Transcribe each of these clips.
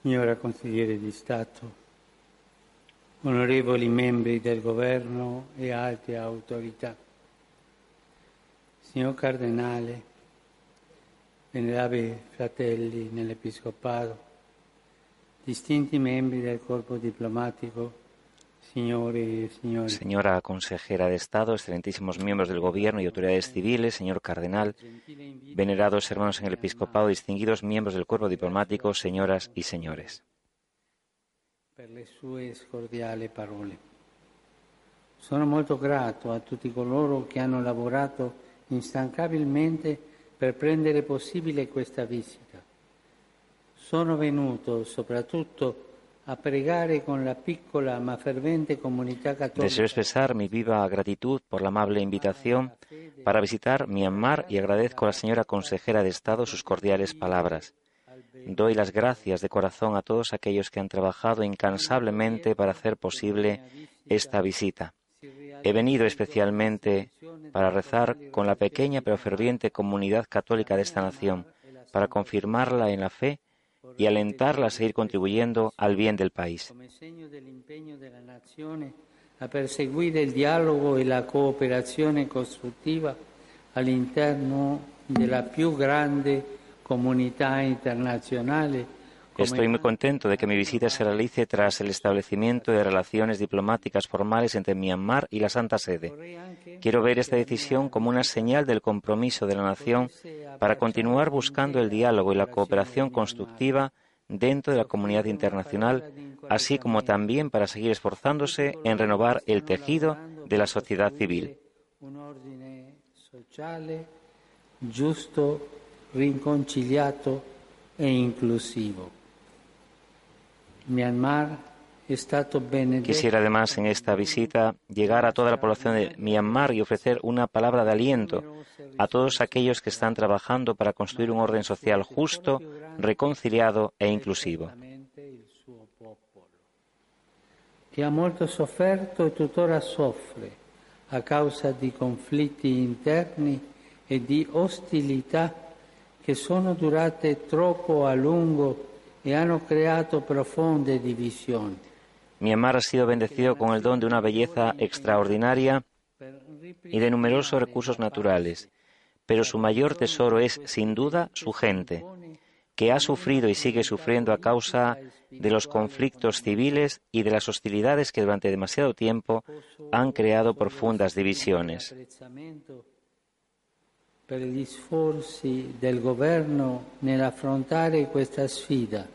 signora consigliere di Stato, onorevoli membri del governo e alte autorità, signor Cardinale, venerabili fratelli nell'Episcopato, distinti membri del corpo diplomatico, Señora consejera de Estado, excelentísimos miembros del Gobierno y autoridades civiles, señor cardenal, venerados hermanos en el episcopado, distinguidos miembros del cuerpo diplomático, señoras y señores. Sono molto grato a tutti coloro che hanno lavorato instancabilmente per rendere possibile questa visita. Sono venuto soprattutto Deseo expresar mi viva gratitud por la amable invitación para visitar Myanmar y agradezco a la señora consejera de Estado sus cordiales palabras. Doy las gracias de corazón a todos aquellos que han trabajado incansablemente para hacer posible esta visita. He venido especialmente para rezar con la pequeña pero ferviente comunidad católica de esta nación, para confirmarla en la fe y alentarla a seguir contribuyendo al bien del país. a perseguir el diálogo y la cooperación constructiva all'interno della più grande comunità internazionale Estoy muy contento de que mi visita se realice tras el establecimiento de relaciones diplomáticas formales entre Myanmar y la Santa Sede. Quiero ver esta decisión como una señal del compromiso de la nación para continuar buscando el diálogo y la cooperación constructiva dentro de la comunidad internacional, así como también para seguir esforzándose en renovar el tejido de la sociedad civil. Un orden social justo, reconciliado e inclusivo. Quisiera además en esta visita llegar a toda la población de Myanmar y ofrecer una palabra de aliento a todos aquellos que están trabajando para construir un orden social justo, reconciliado e inclusivo. Que ha molto sofferto e tuttora soffre a causa di conflitti interni e di ostilità che sono durate troppo a lungo y han creado profonde división. Myanmar ha sido bendecido con el don de una belleza extraordinaria y de numerosos recursos naturales, pero su mayor tesoro es, sin duda, su gente, que ha sufrido y sigue sufriendo a causa de los conflictos civiles y de las hostilidades que durante demasiado tiempo han creado profundas divisiones. per gli sforzi del governo nell'affrontare questa sfida,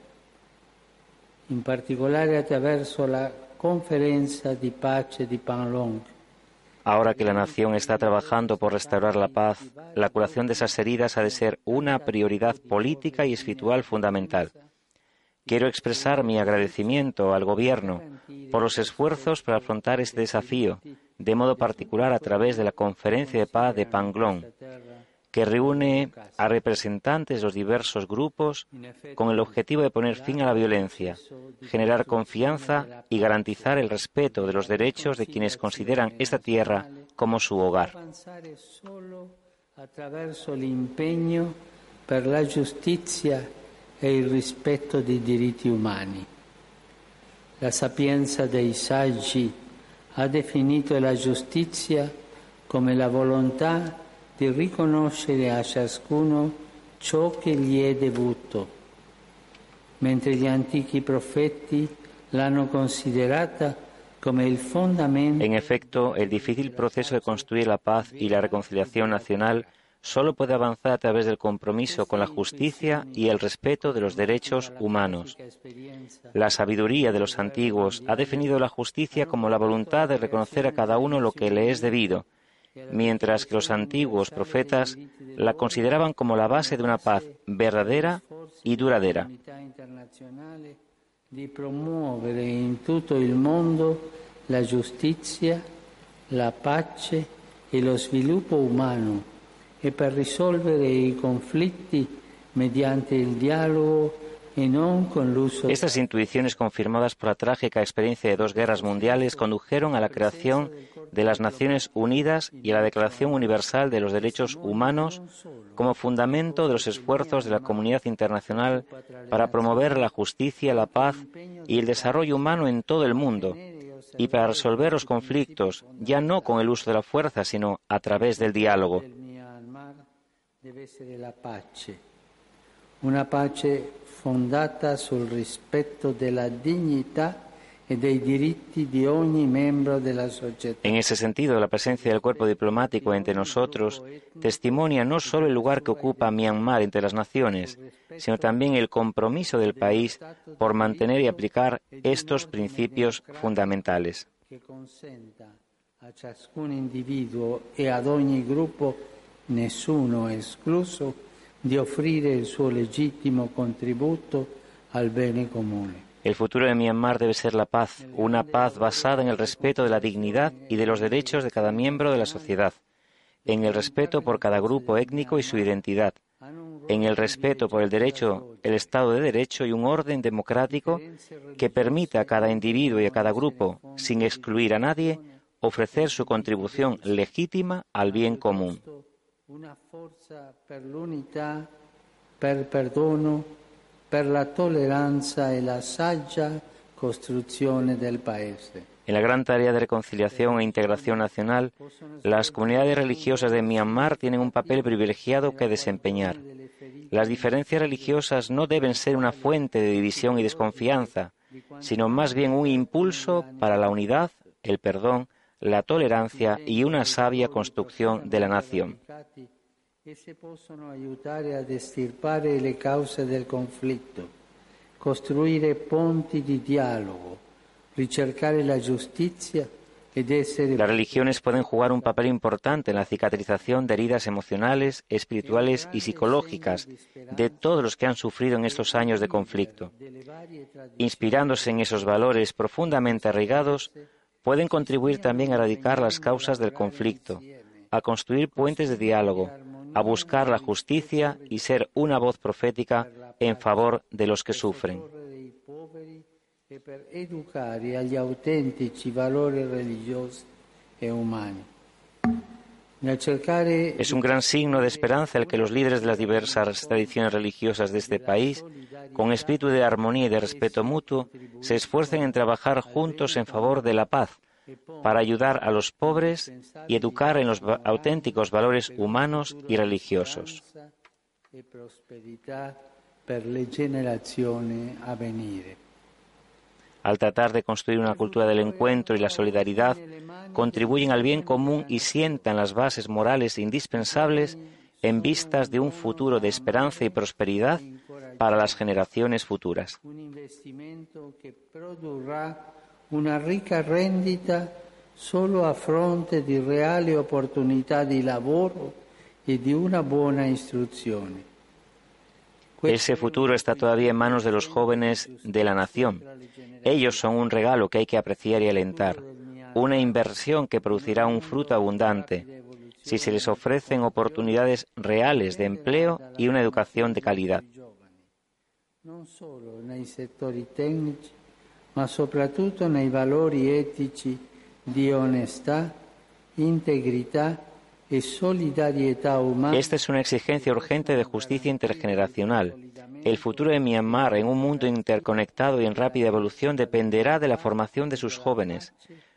in particolare attraverso la conferenza di pace di Panlong. Ahora que la nación está trabajando por restaurar la paz, la curación de esas heridas ha de ser una prioridad política y espiritual fundamental. Quiero expresar mi agradecimiento al Gobierno por los esfuerzos para afrontar este desafío, de modo particular a través de la Conferencia de Paz de Panglong, que reúne a representantes de los diversos grupos con el objetivo de poner fin a la violencia, generar confianza y garantizar el respeto de los derechos de quienes consideran esta tierra como su hogar. e. La sapienza dei saggi ha definito la giustizia come la volontà di riconoscere a ciascuno ciò che gli è dovuto, mentre gli antichi profeti l'hanno considerata come il fondamento. En efecto, el difícil proceso de construir la paz y la reconciliación nacional solo puede avanzar a través del compromiso con la justicia y el respeto de los derechos humanos. La sabiduría de los antiguos ha definido la justicia como la voluntad de reconocer a cada uno lo que le es debido, mientras que los antiguos profetas la consideraban como la base de una paz verdadera y duradera. di promuovere in tutto il mondo la giustizia, la pace e lo sviluppo umano e per risolvere i conflitti mediante il dialogo Estas intuiciones confirmadas por la trágica experiencia de dos guerras mundiales condujeron a la creación de las Naciones Unidas y a la Declaración Universal de los Derechos Humanos como fundamento de los esfuerzos de la comunidad internacional para promover la justicia, la paz y el desarrollo humano en todo el mundo y para resolver los conflictos ya no con el uso de la fuerza, sino a través del diálogo. Una pace fondata sul rispetto della dignità e. En ese sentido, la presencia del cuerpo diplomático entre nosotros testimonia no solo el lugar que ocupa Myanmar entre las naciones, sino también el compromiso del país por mantener y aplicar estos principios fundamentales. A ciascun individuo e ad ogni gruppo, nessuno escluso, di offrire il suo legittimo contributo al bene comune. El futuro de Myanmar debe ser la paz, una paz basada en el respeto de la dignidad y de los derechos de cada miembro de la sociedad, en el respeto por cada grupo étnico y su identidad, en el respeto por el derecho, el Estado de Derecho y un orden democrático que permita a cada individuo y a cada grupo, sin excluir a nadie, ofrecer su contribución legítima al bien común. Una forza per l'unità, per perdono, per la tolleranza e la saggia costruzione del paese. En la gran tarea de reconciliación e integración nacional, las comunidades religiosas de Myanmar tienen un papel privilegiado que desempeñar. Las diferencias religiosas no deben ser una fuente de división y desconfianza, sino más bien un impulso para la unidad, el perdón, la tolerancia y una sabia construcción de la nación. Las religiones pueden jugar un papel importante en la cicatrización de heridas emocionales, espirituales y psicológicas de todos los que han sufrido en estos años de conflicto. Inspirándose en esos valores profundamente arraigados, pueden contribuir también a erradicar las causas del conflicto, a construir puentes de diálogo, a buscar la justicia y ser una voz profética en favor de los que sufren. Es un gran signo de esperanza el que los líderes de las diversas tradiciones religiosas de este país, con espíritu de armonía y de respeto mutuo, se esfuercen en trabajar juntos en favor de la paz, para ayudar a los pobres y educar en los auténticos valores humanos y religiosos. Al tratar de construir una cultura del encuentro y la solidaridad, contribuyen al bien común y sientan las bases morales indispensables en vistas de un futuro de esperanza y prosperidad para las generaciones futuras una rica rendita solo a fronte di reali opportunità di lavoro e di una buona istruzione. Ese futuro está todavía en manos de los jóvenes de la nación. Ellos son un regalo que hay que apreciar y alentar, una inversión que producirá un fruto abundante si se les ofrecen oportunidades reales de empleo y una educación de calidad. No solo nei settori tecnici, ma soprattutto nei valori etici di onestà, integrità. Esta es una exigencia urgente de justicia intergeneracional. El futuro de Myanmar en un mundo interconectado y en rápida evolución dependerá de la formación de sus jóvenes,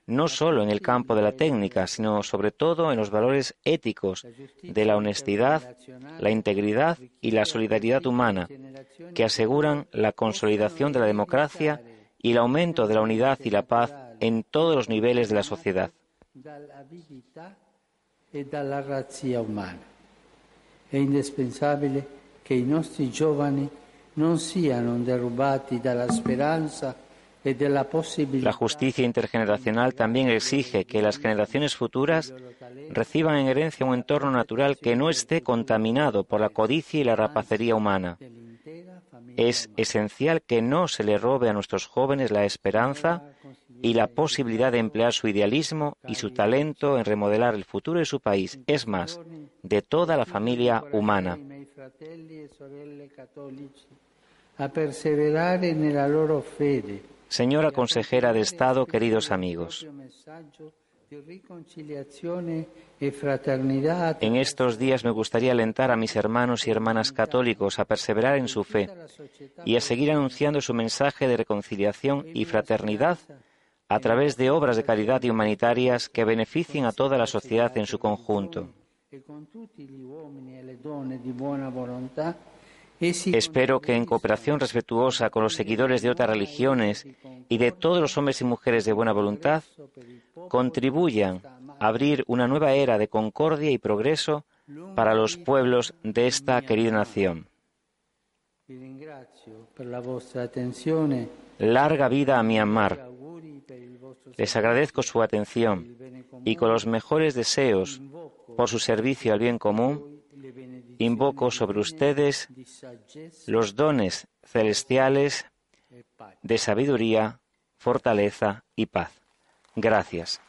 no solo en el campo de la técnica, sino sobre todo en los valores éticos de la honestidad, la integridad y la solidaridad humana, que aseguran la consolidación de la democracia y el aumento de la unidad y la paz en todos los niveles de la sociedad. È indispensabile che i nostri giovani non siano derubati dalla speranza La justicia intergeneracional también exige que las generaciones futuras reciban en herencia un entorno natural que no esté contaminado por la codicia y la rapacería humana. Es esencial que no se le robe a nuestros jóvenes la esperanza y la posibilidad de emplear su idealismo y su talento en remodelar el futuro de su país, es más, de toda la familia humana. Señora consejera de Estado, queridos amigos, En estos días me gustaría alentar a mis hermanos y hermanas católicos a perseverar en su fe y a seguir anunciando su mensaje de reconciliación y fraternidad a través de obras de caridad y humanitarias que beneficien a toda la sociedad en su conjunto. Espero que en cooperación respetuosa con los seguidores de otras religiones y de todos los hombres y mujeres de buena voluntad, contribuyan a abrir una nueva era de concordia y progreso para los pueblos de esta querida nación. Larga vida a Myanmar. Les agradezco su atención y con los mejores deseos por su servicio al bien común, invoco sobre ustedes los dones celestiales de sabiduría, fortaleza y paz. Gracias.